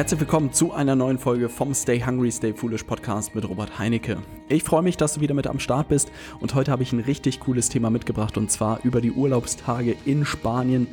Herzlich willkommen zu einer neuen Folge vom Stay Hungry, Stay Foolish Podcast mit Robert Heinecke. Ich freue mich, dass du wieder mit am Start bist und heute habe ich ein richtig cooles Thema mitgebracht und zwar über die Urlaubstage in Spanien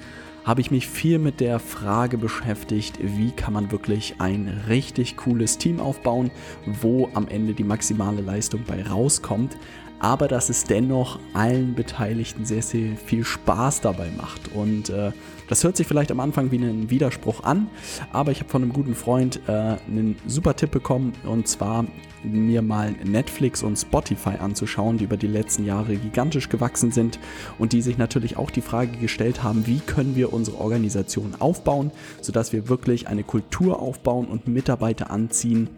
habe ich mich viel mit der Frage beschäftigt, wie kann man wirklich ein richtig cooles Team aufbauen, wo am Ende die maximale Leistung bei rauskommt aber dass es dennoch allen Beteiligten sehr, sehr viel Spaß dabei macht. Und äh, das hört sich vielleicht am Anfang wie ein Widerspruch an, aber ich habe von einem guten Freund äh, einen super Tipp bekommen und zwar mir mal Netflix und Spotify anzuschauen, die über die letzten Jahre gigantisch gewachsen sind und die sich natürlich auch die Frage gestellt haben, wie können wir unsere Organisation aufbauen, sodass wir wirklich eine Kultur aufbauen und Mitarbeiter anziehen,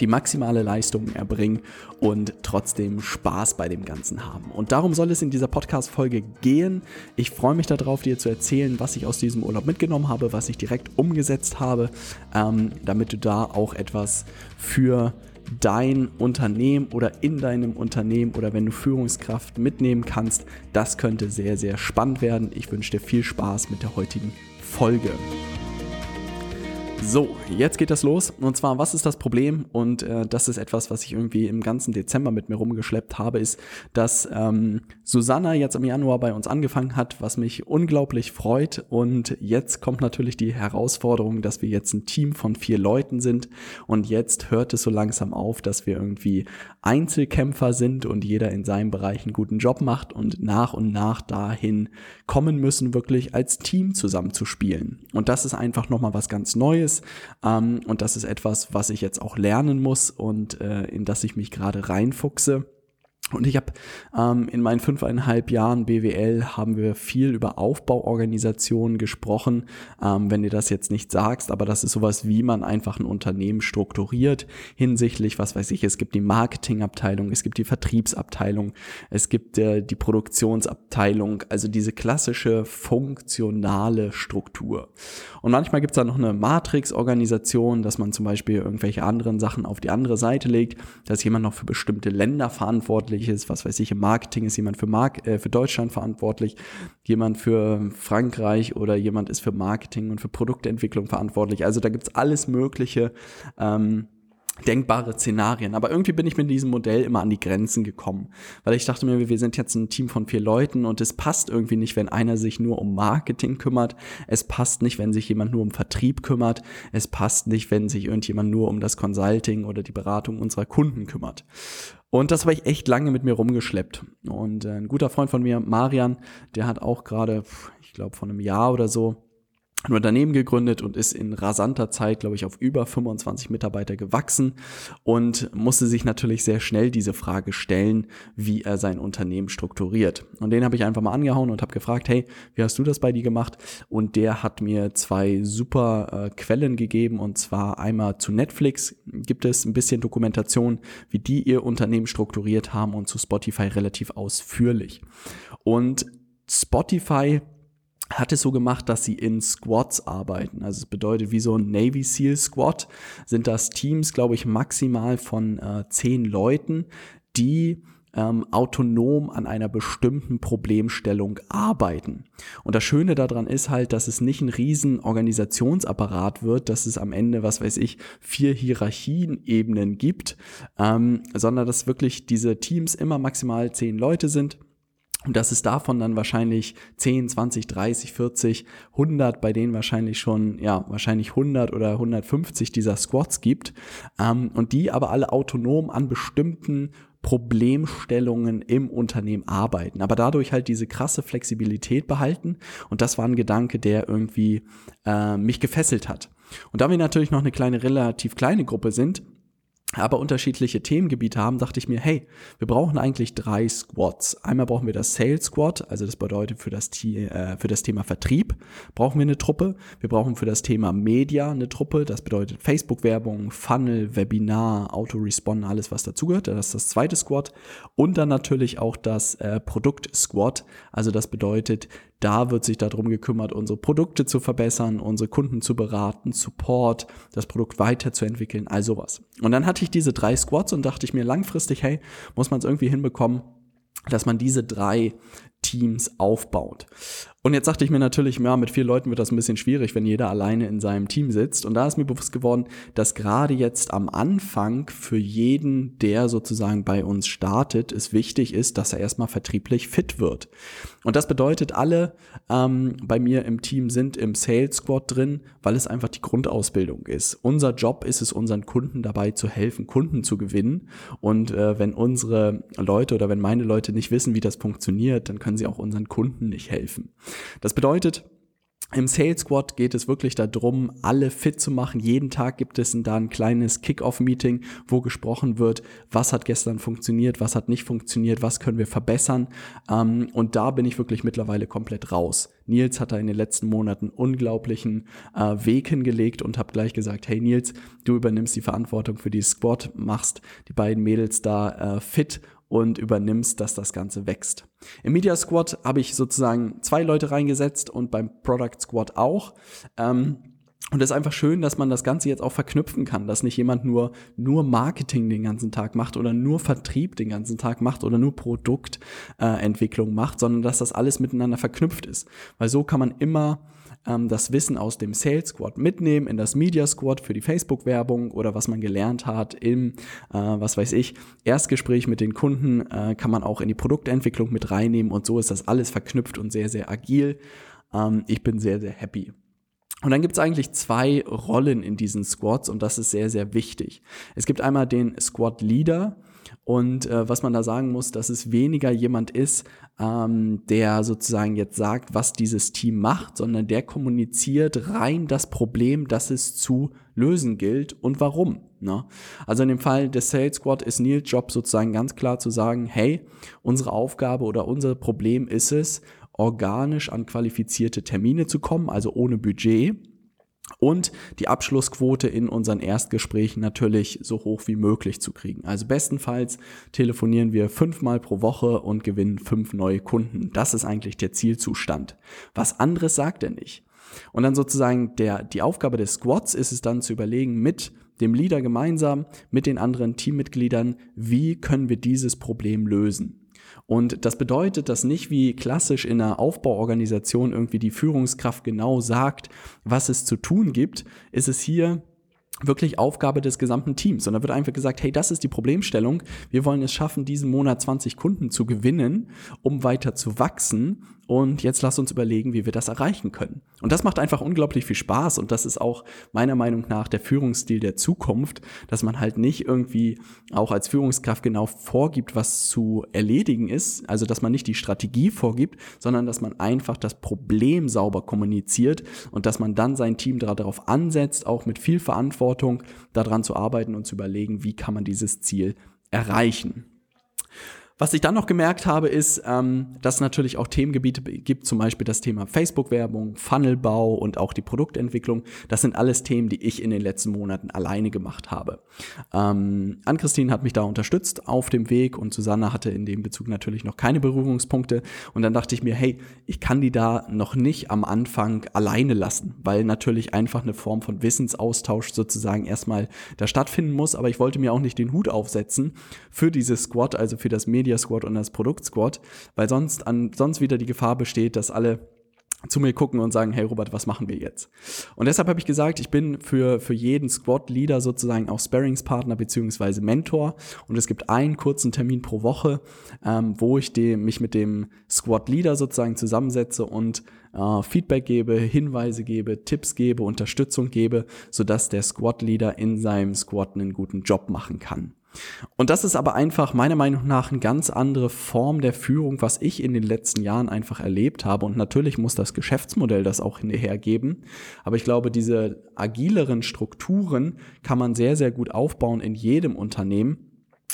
die maximale Leistung erbringen und trotzdem Spaß bei dem Ganzen haben. Und darum soll es in dieser Podcast-Folge gehen. Ich freue mich darauf, dir zu erzählen, was ich aus diesem Urlaub mitgenommen habe, was ich direkt umgesetzt habe, ähm, damit du da auch etwas für dein Unternehmen oder in deinem Unternehmen oder wenn du Führungskraft mitnehmen kannst. Das könnte sehr, sehr spannend werden. Ich wünsche dir viel Spaß mit der heutigen Folge. So, jetzt geht das los. Und zwar, was ist das Problem? Und äh, das ist etwas, was ich irgendwie im ganzen Dezember mit mir rumgeschleppt habe, ist, dass ähm, Susanna jetzt im Januar bei uns angefangen hat, was mich unglaublich freut. Und jetzt kommt natürlich die Herausforderung, dass wir jetzt ein Team von vier Leuten sind. Und jetzt hört es so langsam auf, dass wir irgendwie Einzelkämpfer sind und jeder in seinem Bereich einen guten Job macht und nach und nach dahin kommen müssen, wirklich als Team zusammen zu spielen. Und das ist einfach nochmal was ganz Neues ist. Ähm, und das ist etwas, was ich jetzt auch lernen muss und äh, in das ich mich gerade reinfuchse. Und ich habe ähm, in meinen fünfeinhalb Jahren BWL haben wir viel über Aufbauorganisationen gesprochen. Ähm, wenn dir das jetzt nicht sagst, aber das ist sowas, wie man einfach ein Unternehmen strukturiert hinsichtlich, was weiß ich, es gibt die Marketingabteilung, es gibt die Vertriebsabteilung, es gibt äh, die Produktionsabteilung, also diese klassische funktionale Struktur. Und manchmal gibt es da noch eine Matrix-Organisation, dass man zum Beispiel irgendwelche anderen Sachen auf die andere Seite legt, dass jemand noch für bestimmte Länder verantwortlich verantwortlich ist, was weiß ich, im Marketing ist jemand für, Mark äh, für Deutschland verantwortlich, jemand für Frankreich oder jemand ist für Marketing und für Produktentwicklung verantwortlich. Also da gibt's alles Mögliche. Ähm, denkbare Szenarien. Aber irgendwie bin ich mit diesem Modell immer an die Grenzen gekommen, weil ich dachte mir, wir sind jetzt ein Team von vier Leuten und es passt irgendwie nicht, wenn einer sich nur um Marketing kümmert. Es passt nicht, wenn sich jemand nur um Vertrieb kümmert. Es passt nicht, wenn sich irgendjemand nur um das Consulting oder die Beratung unserer Kunden kümmert. Und das habe ich echt lange mit mir rumgeschleppt. Und äh, ein guter Freund von mir, Marian, der hat auch gerade, ich glaube, von einem Jahr oder so ein Unternehmen gegründet und ist in rasanter Zeit, glaube ich, auf über 25 Mitarbeiter gewachsen und musste sich natürlich sehr schnell diese Frage stellen, wie er sein Unternehmen strukturiert. Und den habe ich einfach mal angehauen und habe gefragt, hey, wie hast du das bei dir gemacht? Und der hat mir zwei super äh, Quellen gegeben und zwar einmal zu Netflix gibt es ein bisschen Dokumentation, wie die ihr Unternehmen strukturiert haben und zu Spotify relativ ausführlich. Und Spotify hat es so gemacht, dass sie in Squads arbeiten. Also es bedeutet, wie so ein Navy SEAL Squad sind das Teams, glaube ich, maximal von äh, zehn Leuten, die ähm, autonom an einer bestimmten Problemstellung arbeiten. Und das Schöne daran ist halt, dass es nicht ein riesen Organisationsapparat wird, dass es am Ende, was weiß ich, vier Hierarchienebenen gibt, ähm, sondern dass wirklich diese Teams immer maximal zehn Leute sind und dass es davon dann wahrscheinlich 10, 20, 30, 40, 100, bei denen wahrscheinlich schon, ja, wahrscheinlich 100 oder 150 dieser Squads gibt. Ähm, und die aber alle autonom an bestimmten Problemstellungen im Unternehmen arbeiten, aber dadurch halt diese krasse Flexibilität behalten. Und das war ein Gedanke, der irgendwie äh, mich gefesselt hat. Und da wir natürlich noch eine kleine, relativ kleine Gruppe sind, aber unterschiedliche Themengebiete haben, dachte ich mir, hey, wir brauchen eigentlich drei Squads. Einmal brauchen wir das Sales Squad, also das bedeutet für das, äh, für das Thema Vertrieb brauchen wir eine Truppe. Wir brauchen für das Thema Media eine Truppe, das bedeutet Facebook-Werbung, Funnel, Webinar, Autorespond, alles was dazugehört. Das ist das zweite Squad. Und dann natürlich auch das äh, Produkt-Squad, also das bedeutet da wird sich darum gekümmert, unsere Produkte zu verbessern, unsere Kunden zu beraten, Support, das Produkt weiterzuentwickeln, all sowas. Und dann hatte ich diese drei Squads und dachte ich mir langfristig, hey, muss man es irgendwie hinbekommen, dass man diese drei Teams aufbaut. Und jetzt dachte ich mir natürlich, ja, mit vier Leuten wird das ein bisschen schwierig, wenn jeder alleine in seinem Team sitzt. Und da ist mir bewusst geworden, dass gerade jetzt am Anfang für jeden, der sozusagen bei uns startet, es wichtig ist, dass er erstmal vertrieblich fit wird. Und das bedeutet, alle ähm, bei mir im Team sind im Sales Squad drin, weil es einfach die Grundausbildung ist. Unser Job ist es, unseren Kunden dabei zu helfen, Kunden zu gewinnen. Und äh, wenn unsere Leute oder wenn meine Leute nicht wissen, wie das funktioniert, dann können sie auch unseren Kunden nicht helfen. Das bedeutet, im Sales Squad geht es wirklich darum, alle fit zu machen. Jeden Tag gibt es da ein kleines Kick-Off-Meeting, wo gesprochen wird, was hat gestern funktioniert, was hat nicht funktioniert, was können wir verbessern. Ähm, und da bin ich wirklich mittlerweile komplett raus. Nils hat da in den letzten Monaten unglaublichen äh, Weg hingelegt und habe gleich gesagt, hey Nils, du übernimmst die Verantwortung für die Squad, machst die beiden Mädels da äh, fit und übernimmst, dass das Ganze wächst. Im Media Squad habe ich sozusagen zwei Leute reingesetzt und beim Product Squad auch. Ähm, und es ist einfach schön, dass man das Ganze jetzt auch verknüpfen kann, dass nicht jemand nur, nur Marketing den ganzen Tag macht oder nur Vertrieb den ganzen Tag macht oder nur Produktentwicklung äh, macht, sondern dass das alles miteinander verknüpft ist. Weil so kann man immer ähm, das Wissen aus dem Sales Squad mitnehmen in das Media Squad für die Facebook-Werbung oder was man gelernt hat im, äh, was weiß ich, Erstgespräch mit den Kunden äh, kann man auch in die Produktentwicklung mit reinnehmen und so ist das alles verknüpft und sehr, sehr agil. Ähm, ich bin sehr, sehr happy. Und dann gibt es eigentlich zwei Rollen in diesen Squads und das ist sehr, sehr wichtig. Es gibt einmal den Squad Leader, und äh, was man da sagen muss, dass es weniger jemand ist, ähm, der sozusagen jetzt sagt, was dieses Team macht, sondern der kommuniziert rein das Problem, das es zu lösen gilt und warum. Ne? Also in dem Fall des Sales Squad ist Nils Job sozusagen ganz klar zu sagen, hey, unsere Aufgabe oder unser Problem ist es, organisch an qualifizierte Termine zu kommen, also ohne Budget und die Abschlussquote in unseren Erstgesprächen natürlich so hoch wie möglich zu kriegen. Also bestenfalls telefonieren wir fünfmal pro Woche und gewinnen fünf neue Kunden. Das ist eigentlich der Zielzustand. Was anderes sagt er nicht. Und dann sozusagen der, die Aufgabe des Squads ist es dann zu überlegen mit dem Leader gemeinsam, mit den anderen Teammitgliedern, wie können wir dieses Problem lösen. Und das bedeutet, dass nicht wie klassisch in einer Aufbauorganisation irgendwie die Führungskraft genau sagt, was es zu tun gibt, ist es hier wirklich Aufgabe des gesamten Teams. Und da wird einfach gesagt, hey, das ist die Problemstellung. Wir wollen es schaffen, diesen Monat 20 Kunden zu gewinnen, um weiter zu wachsen. Und jetzt lass uns überlegen, wie wir das erreichen können. Und das macht einfach unglaublich viel Spaß. Und das ist auch meiner Meinung nach der Führungsstil der Zukunft, dass man halt nicht irgendwie auch als Führungskraft genau vorgibt, was zu erledigen ist. Also, dass man nicht die Strategie vorgibt, sondern dass man einfach das Problem sauber kommuniziert und dass man dann sein Team darauf ansetzt, auch mit viel Verantwortung daran zu arbeiten und zu überlegen, wie kann man dieses Ziel erreichen. Was ich dann noch gemerkt habe, ist, ähm, dass es natürlich auch Themengebiete gibt, zum Beispiel das Thema Facebook-Werbung, Funnelbau und auch die Produktentwicklung. Das sind alles Themen, die ich in den letzten Monaten alleine gemacht habe. Ähm, Ann-Christine hat mich da unterstützt auf dem Weg und Susanne hatte in dem Bezug natürlich noch keine Berührungspunkte. Und dann dachte ich mir, hey, ich kann die da noch nicht am Anfang alleine lassen, weil natürlich einfach eine Form von Wissensaustausch sozusagen erstmal da stattfinden muss. Aber ich wollte mir auch nicht den Hut aufsetzen für dieses Squad, also für das Medien Media Squad und das Produkt Squad, weil sonst, an, sonst wieder die Gefahr besteht, dass alle zu mir gucken und sagen, hey Robert, was machen wir jetzt? Und deshalb habe ich gesagt, ich bin für, für jeden Squad-Leader sozusagen auch Sparringspartner beziehungsweise Mentor und es gibt einen kurzen Termin pro Woche, ähm, wo ich dem, mich mit dem Squad-Leader sozusagen zusammensetze und äh, Feedback gebe, Hinweise gebe, Tipps gebe, Unterstützung gebe, sodass der Squad-Leader in seinem Squad einen guten Job machen kann. Und das ist aber einfach meiner Meinung nach eine ganz andere Form der Führung, was ich in den letzten Jahren einfach erlebt habe. Und natürlich muss das Geschäftsmodell das auch hinterher geben. Aber ich glaube, diese agileren Strukturen kann man sehr, sehr gut aufbauen in jedem Unternehmen.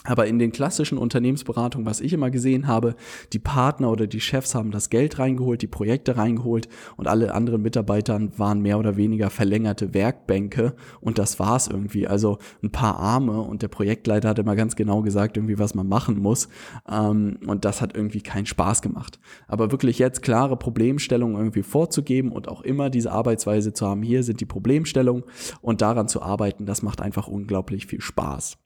Aber in den klassischen Unternehmensberatungen, was ich immer gesehen habe, die Partner oder die Chefs haben das Geld reingeholt, die Projekte reingeholt und alle anderen Mitarbeitern waren mehr oder weniger verlängerte Werkbänke und das war's irgendwie. Also ein paar Arme und der Projektleiter hat immer ganz genau gesagt, irgendwie was man machen muss ähm, und das hat irgendwie keinen Spaß gemacht. Aber wirklich jetzt klare Problemstellungen irgendwie vorzugeben und auch immer diese Arbeitsweise zu haben, hier sind die Problemstellungen und daran zu arbeiten, das macht einfach unglaublich viel Spaß.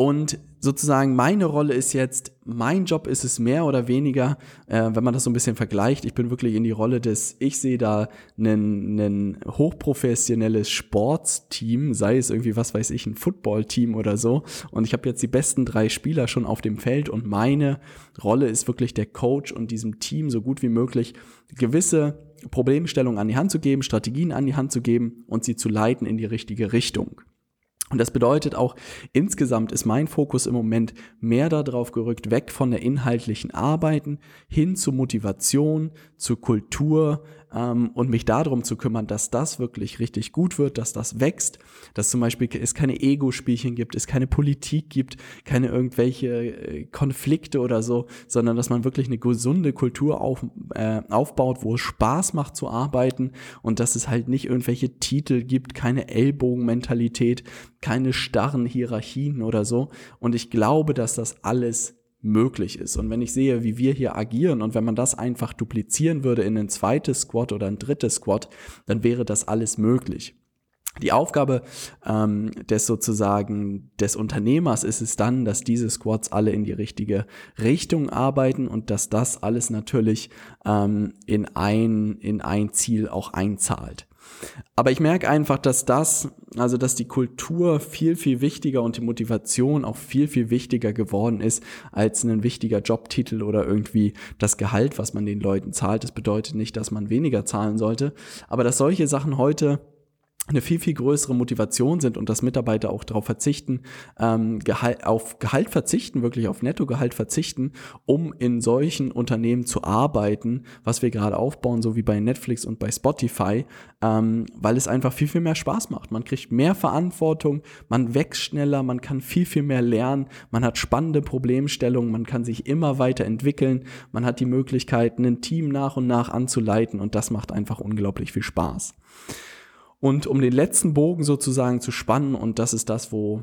Und sozusagen meine Rolle ist jetzt, mein Job ist es mehr oder weniger, äh, wenn man das so ein bisschen vergleicht, ich bin wirklich in die Rolle des, ich sehe da ein hochprofessionelles Sportsteam, sei es irgendwie, was weiß ich, ein Footballteam oder so. Und ich habe jetzt die besten drei Spieler schon auf dem Feld und meine Rolle ist wirklich der Coach und diesem Team so gut wie möglich gewisse Problemstellungen an die Hand zu geben, Strategien an die Hand zu geben und sie zu leiten in die richtige Richtung. Und das bedeutet auch, insgesamt ist mein Fokus im Moment mehr darauf gerückt, weg von der inhaltlichen Arbeiten hin zu Motivation, zur Kultur, ähm, und mich darum zu kümmern, dass das wirklich richtig gut wird, dass das wächst, dass zum Beispiel es keine Ego-Spielchen gibt, es keine Politik gibt, keine irgendwelche äh, Konflikte oder so, sondern dass man wirklich eine gesunde Kultur auf, äh, aufbaut, wo es Spaß macht zu arbeiten und dass es halt nicht irgendwelche Titel gibt, keine Ellbogenmentalität, keine starren Hierarchien oder so. Und ich glaube, dass das alles möglich ist. Und wenn ich sehe, wie wir hier agieren und wenn man das einfach duplizieren würde in ein zweites Squad oder ein drittes Squad, dann wäre das alles möglich. Die Aufgabe ähm, des sozusagen des Unternehmers ist es dann, dass diese Squads alle in die richtige Richtung arbeiten und dass das alles natürlich ähm, in ein in ein Ziel auch einzahlt. Aber ich merke einfach, dass das, also dass die Kultur viel, viel wichtiger und die Motivation auch viel, viel wichtiger geworden ist als ein wichtiger Jobtitel oder irgendwie das Gehalt, was man den Leuten zahlt. Das bedeutet nicht, dass man weniger zahlen sollte, aber dass solche Sachen heute eine viel, viel größere Motivation sind und dass Mitarbeiter auch darauf verzichten, ähm, Gehalt, auf Gehalt verzichten, wirklich auf Nettogehalt verzichten, um in solchen Unternehmen zu arbeiten, was wir gerade aufbauen, so wie bei Netflix und bei Spotify, ähm, weil es einfach viel, viel mehr Spaß macht. Man kriegt mehr Verantwortung, man wächst schneller, man kann viel, viel mehr lernen, man hat spannende Problemstellungen, man kann sich immer weiter entwickeln, man hat die Möglichkeit, ein Team nach und nach anzuleiten und das macht einfach unglaublich viel Spaß. Und um den letzten Bogen sozusagen zu spannen, und das ist das, wo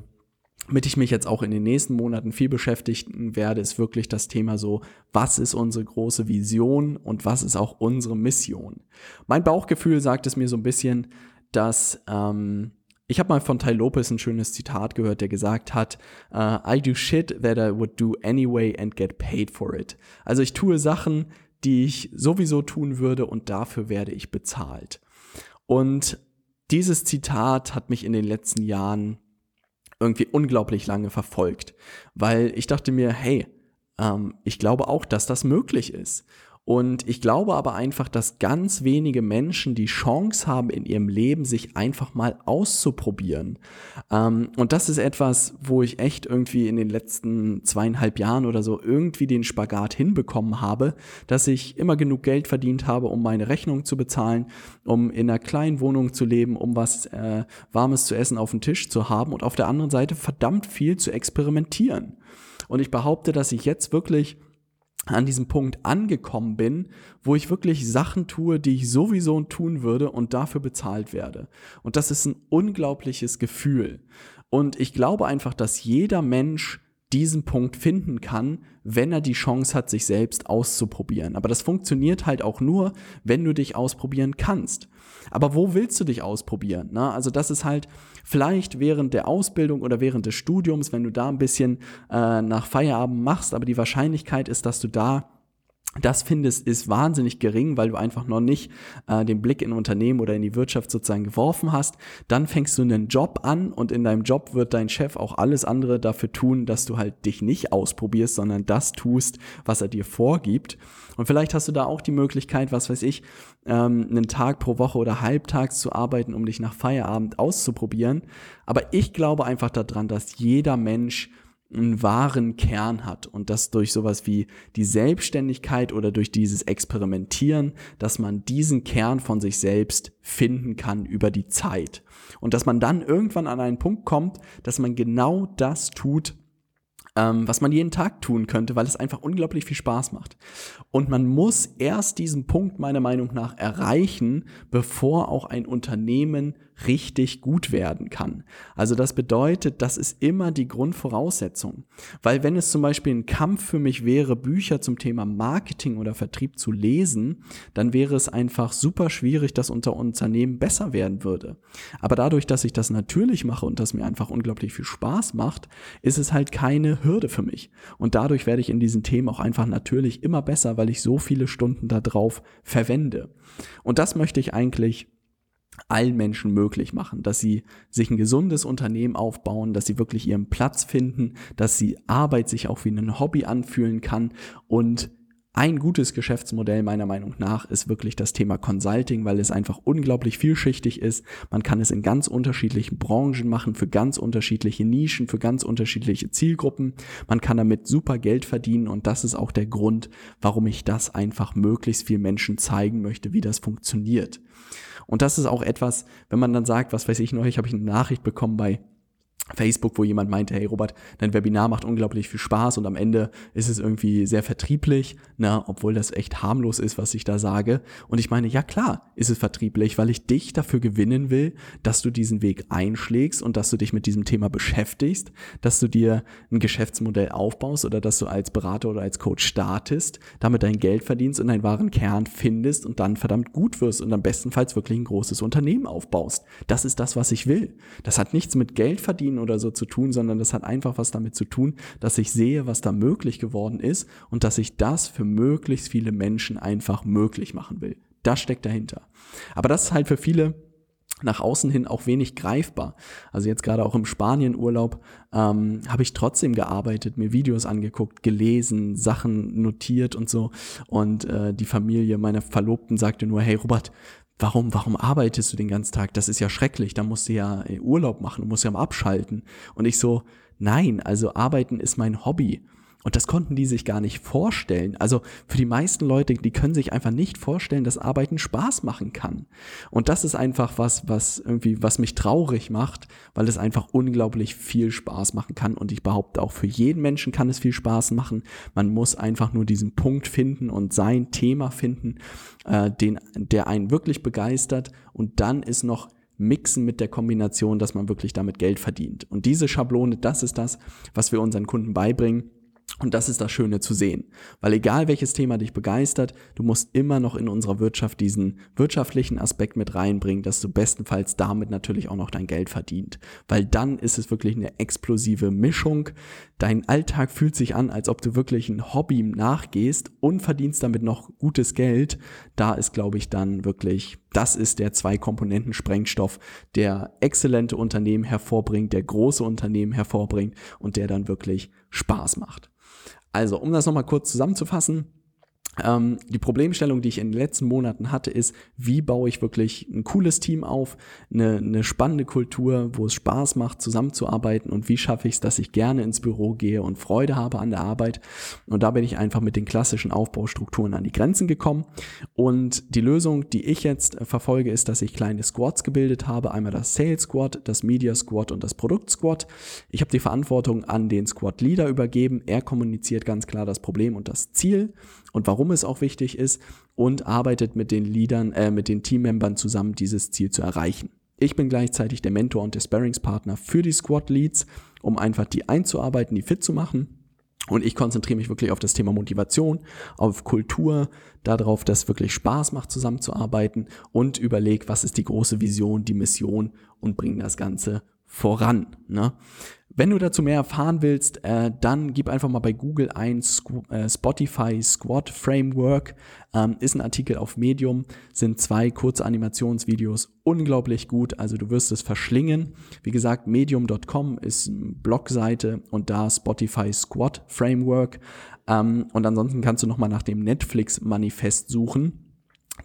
mit ich mich jetzt auch in den nächsten Monaten viel beschäftigen werde, ist wirklich das Thema so, was ist unsere große Vision und was ist auch unsere Mission? Mein Bauchgefühl sagt es mir so ein bisschen, dass ähm, ich habe mal von Ty Lopez ein schönes Zitat gehört, der gesagt hat, uh, I do shit that I would do anyway and get paid for it. Also ich tue Sachen, die ich sowieso tun würde und dafür werde ich bezahlt. Und dieses Zitat hat mich in den letzten Jahren irgendwie unglaublich lange verfolgt, weil ich dachte mir, hey, ähm, ich glaube auch, dass das möglich ist. Und ich glaube aber einfach, dass ganz wenige Menschen die Chance haben, in ihrem Leben sich einfach mal auszuprobieren. Ähm, und das ist etwas, wo ich echt irgendwie in den letzten zweieinhalb Jahren oder so irgendwie den Spagat hinbekommen habe, dass ich immer genug Geld verdient habe, um meine Rechnung zu bezahlen, um in einer kleinen Wohnung zu leben, um was äh, Warmes zu essen auf dem Tisch zu haben und auf der anderen Seite verdammt viel zu experimentieren. Und ich behaupte, dass ich jetzt wirklich an diesem Punkt angekommen bin, wo ich wirklich Sachen tue, die ich sowieso tun würde und dafür bezahlt werde. Und das ist ein unglaubliches Gefühl. Und ich glaube einfach, dass jeder Mensch diesen Punkt finden kann, wenn er die Chance hat, sich selbst auszuprobieren. Aber das funktioniert halt auch nur, wenn du dich ausprobieren kannst. Aber wo willst du dich ausprobieren? Na, also das ist halt vielleicht während der Ausbildung oder während des Studiums, wenn du da ein bisschen äh, nach Feierabend machst, aber die Wahrscheinlichkeit ist, dass du da das findest, ist wahnsinnig gering, weil du einfach noch nicht äh, den Blick in Unternehmen oder in die Wirtschaft sozusagen geworfen hast. Dann fängst du einen Job an und in deinem Job wird dein Chef auch alles andere dafür tun, dass du halt dich nicht ausprobierst, sondern das tust, was er dir vorgibt. Und vielleicht hast du da auch die Möglichkeit, was weiß ich, ähm, einen Tag pro Woche oder halbtags zu arbeiten, um dich nach Feierabend auszuprobieren. Aber ich glaube einfach daran, dass jeder Mensch einen wahren Kern hat und das durch sowas wie die Selbstständigkeit oder durch dieses Experimentieren, dass man diesen Kern von sich selbst finden kann über die Zeit und dass man dann irgendwann an einen Punkt kommt, dass man genau das tut, ähm, was man jeden Tag tun könnte, weil es einfach unglaublich viel Spaß macht. Und man muss erst diesen Punkt meiner Meinung nach erreichen, bevor auch ein Unternehmen richtig gut werden kann. Also das bedeutet, das ist immer die Grundvoraussetzung. Weil wenn es zum Beispiel ein Kampf für mich wäre, Bücher zum Thema Marketing oder Vertrieb zu lesen, dann wäre es einfach super schwierig, dass unser Unternehmen besser werden würde. Aber dadurch, dass ich das natürlich mache und das mir einfach unglaublich viel Spaß macht, ist es halt keine Hürde für mich. Und dadurch werde ich in diesen Themen auch einfach natürlich immer besser, weil ich so viele Stunden darauf verwende. Und das möchte ich eigentlich allen Menschen möglich machen, dass sie sich ein gesundes Unternehmen aufbauen, dass sie wirklich ihren Platz finden, dass sie Arbeit sich auch wie ein Hobby anfühlen kann und ein gutes Geschäftsmodell meiner Meinung nach ist wirklich das Thema Consulting, weil es einfach unglaublich vielschichtig ist. Man kann es in ganz unterschiedlichen Branchen machen, für ganz unterschiedliche Nischen, für ganz unterschiedliche Zielgruppen. Man kann damit super Geld verdienen und das ist auch der Grund, warum ich das einfach möglichst viel Menschen zeigen möchte, wie das funktioniert. Und das ist auch etwas, wenn man dann sagt, was weiß ich, neulich habe ich eine Nachricht bekommen bei Facebook, wo jemand meinte, hey Robert, dein Webinar macht unglaublich viel Spaß und am Ende ist es irgendwie sehr vertrieblich, na, obwohl das echt harmlos ist, was ich da sage. Und ich meine, ja klar, ist es vertrieblich, weil ich dich dafür gewinnen will, dass du diesen Weg einschlägst und dass du dich mit diesem Thema beschäftigst, dass du dir ein Geschäftsmodell aufbaust oder dass du als Berater oder als Coach startest, damit dein Geld verdienst und deinen wahren Kern findest und dann verdammt gut wirst und am bestenfalls wirklich ein großes Unternehmen aufbaust. Das ist das, was ich will. Das hat nichts mit Geld verdienen verdienen oder so zu tun, sondern das hat einfach was damit zu tun, dass ich sehe, was da möglich geworden ist und dass ich das für möglichst viele Menschen einfach möglich machen will. Das steckt dahinter. Aber das ist halt für viele nach außen hin auch wenig greifbar. Also jetzt gerade auch im Spanienurlaub ähm, habe ich trotzdem gearbeitet, mir Videos angeguckt, gelesen, Sachen notiert und so. Und äh, die Familie meiner Verlobten sagte nur, hey Robert, warum, warum arbeitest du den ganzen Tag? Das ist ja schrecklich, da musst du ja äh, Urlaub machen, du musst ja mal abschalten. Und ich so, nein, also arbeiten ist mein Hobby. Und das konnten die sich gar nicht vorstellen. Also für die meisten Leute, die können sich einfach nicht vorstellen, dass Arbeiten Spaß machen kann. Und das ist einfach was, was irgendwie, was mich traurig macht, weil es einfach unglaublich viel Spaß machen kann. Und ich behaupte auch für jeden Menschen kann es viel Spaß machen. Man muss einfach nur diesen Punkt finden und sein Thema finden, äh, den, der einen wirklich begeistert. Und dann ist noch mixen mit der Kombination, dass man wirklich damit Geld verdient. Und diese Schablone, das ist das, was wir unseren Kunden beibringen. Und das ist das Schöne zu sehen. Weil egal welches Thema dich begeistert, du musst immer noch in unserer Wirtschaft diesen wirtschaftlichen Aspekt mit reinbringen, dass du bestenfalls damit natürlich auch noch dein Geld verdient. Weil dann ist es wirklich eine explosive Mischung. Dein Alltag fühlt sich an, als ob du wirklich ein Hobby nachgehst und verdienst damit noch gutes Geld. Da ist, glaube ich, dann wirklich, das ist der Zwei-Komponenten-Sprengstoff, der exzellente Unternehmen hervorbringt, der große Unternehmen hervorbringt und der dann wirklich Spaß macht. Also, um das nochmal kurz zusammenzufassen, ähm, die Problemstellung, die ich in den letzten Monaten hatte, ist, wie baue ich wirklich ein cooles Team auf, eine, eine spannende Kultur, wo es Spaß macht, zusammenzuarbeiten und wie schaffe ich es, dass ich gerne ins Büro gehe und Freude habe an der Arbeit. Und da bin ich einfach mit den klassischen Aufbaustrukturen an die Grenzen gekommen. Und die Lösung, die ich jetzt verfolge, ist, dass ich kleine Squads gebildet habe. Einmal das Sales Squad, das Media Squad und das Produkt Squad. Ich habe die Verantwortung an den Squad Leader übergeben. Er kommuniziert ganz klar das Problem und das Ziel und warum es auch wichtig ist und arbeitet mit den Leadern, äh, mit den Teammembern zusammen, dieses Ziel zu erreichen. Ich bin gleichzeitig der Mentor und der Sparringspartner für die Squad Leads, um einfach die einzuarbeiten, die fit zu machen. Und ich konzentriere mich wirklich auf das Thema Motivation, auf Kultur, darauf, dass es wirklich Spaß macht, zusammenzuarbeiten und überlege, was ist die große Vision, die Mission und bringe das Ganze voran. Ne? Wenn du dazu mehr erfahren willst, äh, dann gib einfach mal bei Google ein Squ äh, Spotify Squad Framework. Ähm, ist ein Artikel auf Medium, sind zwei kurze Animationsvideos, unglaublich gut. Also du wirst es verschlingen. Wie gesagt, medium.com ist eine Blogseite und da Spotify Squad Framework. Ähm, und ansonsten kannst du nochmal nach dem Netflix Manifest suchen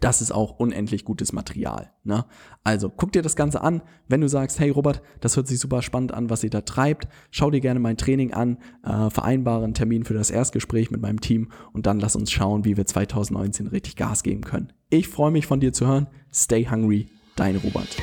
das ist auch unendlich gutes Material. Ne? Also guck dir das Ganze an. Wenn du sagst, hey Robert, das hört sich super spannend an, was ihr da treibt, schau dir gerne mein Training an, äh, vereinbare einen Termin für das Erstgespräch mit meinem Team und dann lass uns schauen, wie wir 2019 richtig Gas geben können. Ich freue mich von dir zu hören. Stay hungry, dein Robert.